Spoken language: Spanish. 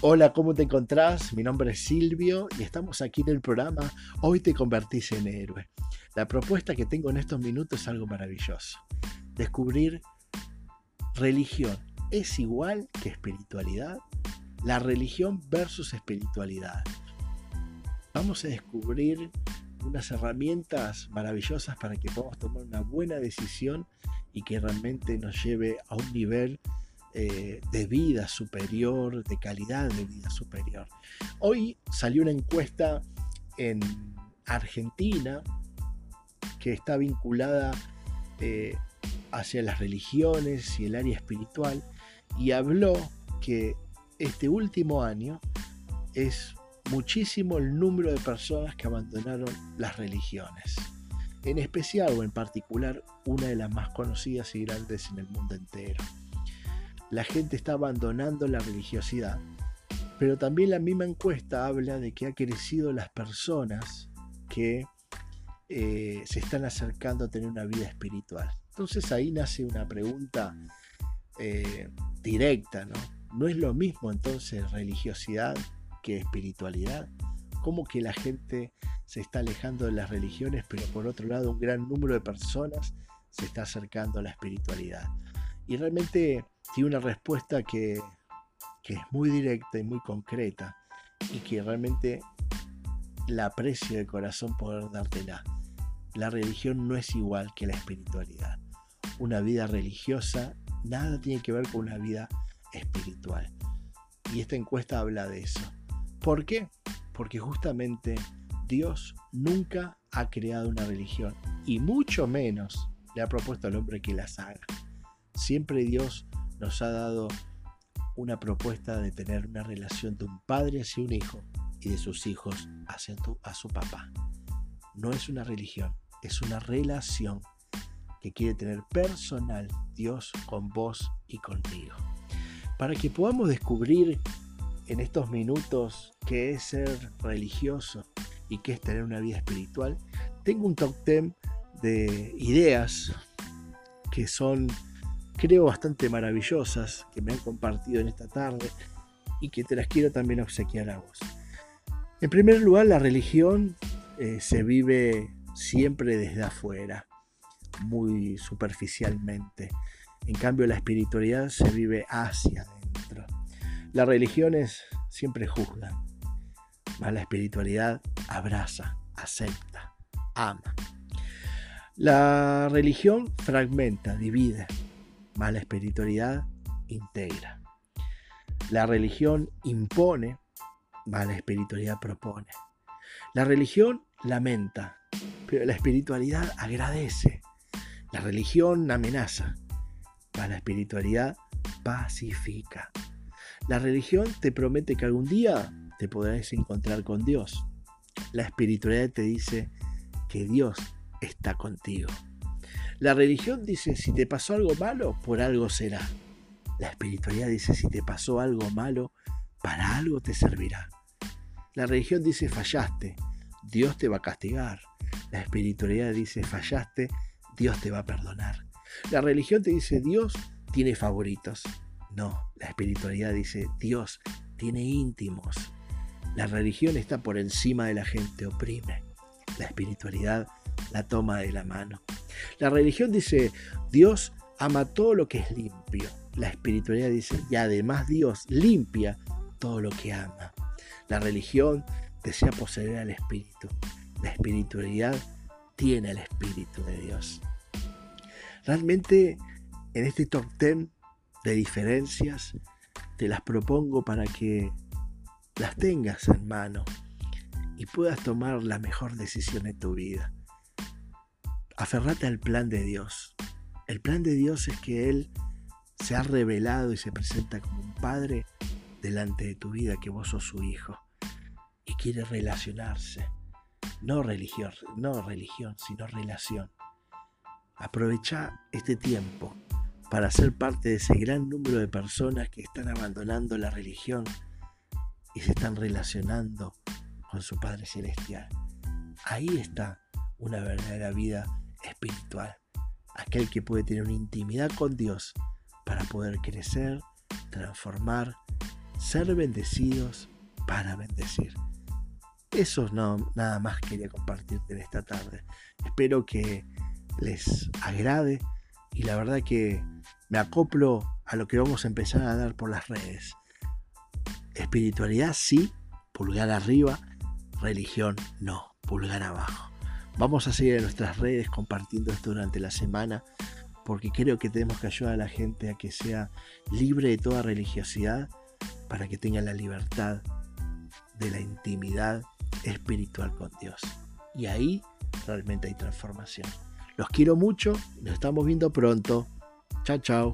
Hola, ¿cómo te encontrás? Mi nombre es Silvio y estamos aquí en el programa Hoy te convertís en héroe. La propuesta que tengo en estos minutos es algo maravilloso. Descubrir religión es igual que espiritualidad. La religión versus espiritualidad. Vamos a descubrir unas herramientas maravillosas para que podamos tomar una buena decisión y que realmente nos lleve a un nivel eh, de vida superior, de calidad de vida superior. Hoy salió una encuesta en Argentina que está vinculada eh, hacia las religiones y el área espiritual y habló que este último año es muchísimo el número de personas que abandonaron las religiones. En especial o en particular una de las más conocidas y grandes en el mundo entero la gente está abandonando la religiosidad. Pero también la misma encuesta habla de que ha crecido las personas que eh, se están acercando a tener una vida espiritual. Entonces ahí nace una pregunta eh, directa, ¿no? ¿No es lo mismo entonces religiosidad que espiritualidad? ¿Cómo que la gente se está alejando de las religiones, pero por otro lado un gran número de personas se está acercando a la espiritualidad? Y realmente tiene una respuesta que, es muy directa y muy concreta y que realmente la aprecio de corazón poder dártela. La religión no es igual que la espiritualidad. Una vida religiosa nada tiene que ver con una vida espiritual. Y esta encuesta habla de eso. ¿Por qué? Porque justamente Dios nunca ha creado una religión y mucho menos le ha propuesto al hombre que las haga. Siempre Dios nos ha dado una propuesta de tener una relación de un padre hacia un hijo y de sus hijos hacia su papá. No es una religión, es una relación que quiere tener personal Dios con vos y contigo. Para que podamos descubrir en estos minutos qué es ser religioso y qué es tener una vida espiritual, tengo un top 10 de ideas que son creo bastante maravillosas que me han compartido en esta tarde y que te las quiero también obsequiar a vos. En primer lugar, la religión eh, se vive siempre desde afuera, muy superficialmente. En cambio, la espiritualidad se vive hacia adentro. Las religiones siempre juzgan, mas la espiritualidad abraza, acepta, ama. La religión fragmenta, divide, Mala espiritualidad integra. La religión impone, mala espiritualidad propone. La religión lamenta, pero la espiritualidad agradece. La religión amenaza, mala espiritualidad pacifica. La religión te promete que algún día te podrás encontrar con Dios. La espiritualidad te dice que Dios está contigo. La religión dice, si te pasó algo malo, por algo será. La espiritualidad dice, si te pasó algo malo, para algo te servirá. La religión dice, fallaste, Dios te va a castigar. La espiritualidad dice, fallaste, Dios te va a perdonar. La religión te dice, Dios tiene favoritos. No, la espiritualidad dice, Dios tiene íntimos. La religión está por encima de la gente, oprime. La espiritualidad la toma de la mano. La religión dice, Dios ama todo lo que es limpio. La espiritualidad dice, y además Dios limpia todo lo que ama. La religión desea poseer al Espíritu. La espiritualidad tiene el Espíritu de Dios. Realmente en este top 10 de diferencias te las propongo para que las tengas en mano y puedas tomar la mejor decisión en tu vida aferrate al plan de Dios. El plan de Dios es que Él se ha revelado y se presenta como un padre delante de tu vida, que vos sos su hijo. Y quiere relacionarse. No religión, no religión, sino relación. Aprovecha este tiempo para ser parte de ese gran número de personas que están abandonando la religión y se están relacionando con su Padre Celestial. Ahí está una verdadera vida espiritual, aquel que puede tener una intimidad con Dios para poder crecer, transformar ser bendecidos para bendecir. Eso no, nada más quería compartirte en esta tarde. Espero que les agrade y la verdad que me acoplo a lo que vamos a empezar a dar por las redes. Espiritualidad sí, pulgar arriba, religión no, pulgar abajo. Vamos a seguir en nuestras redes compartiendo esto durante la semana porque creo que tenemos que ayudar a la gente a que sea libre de toda religiosidad para que tenga la libertad de la intimidad espiritual con Dios. Y ahí realmente hay transformación. Los quiero mucho, nos estamos viendo pronto. Chao, chao.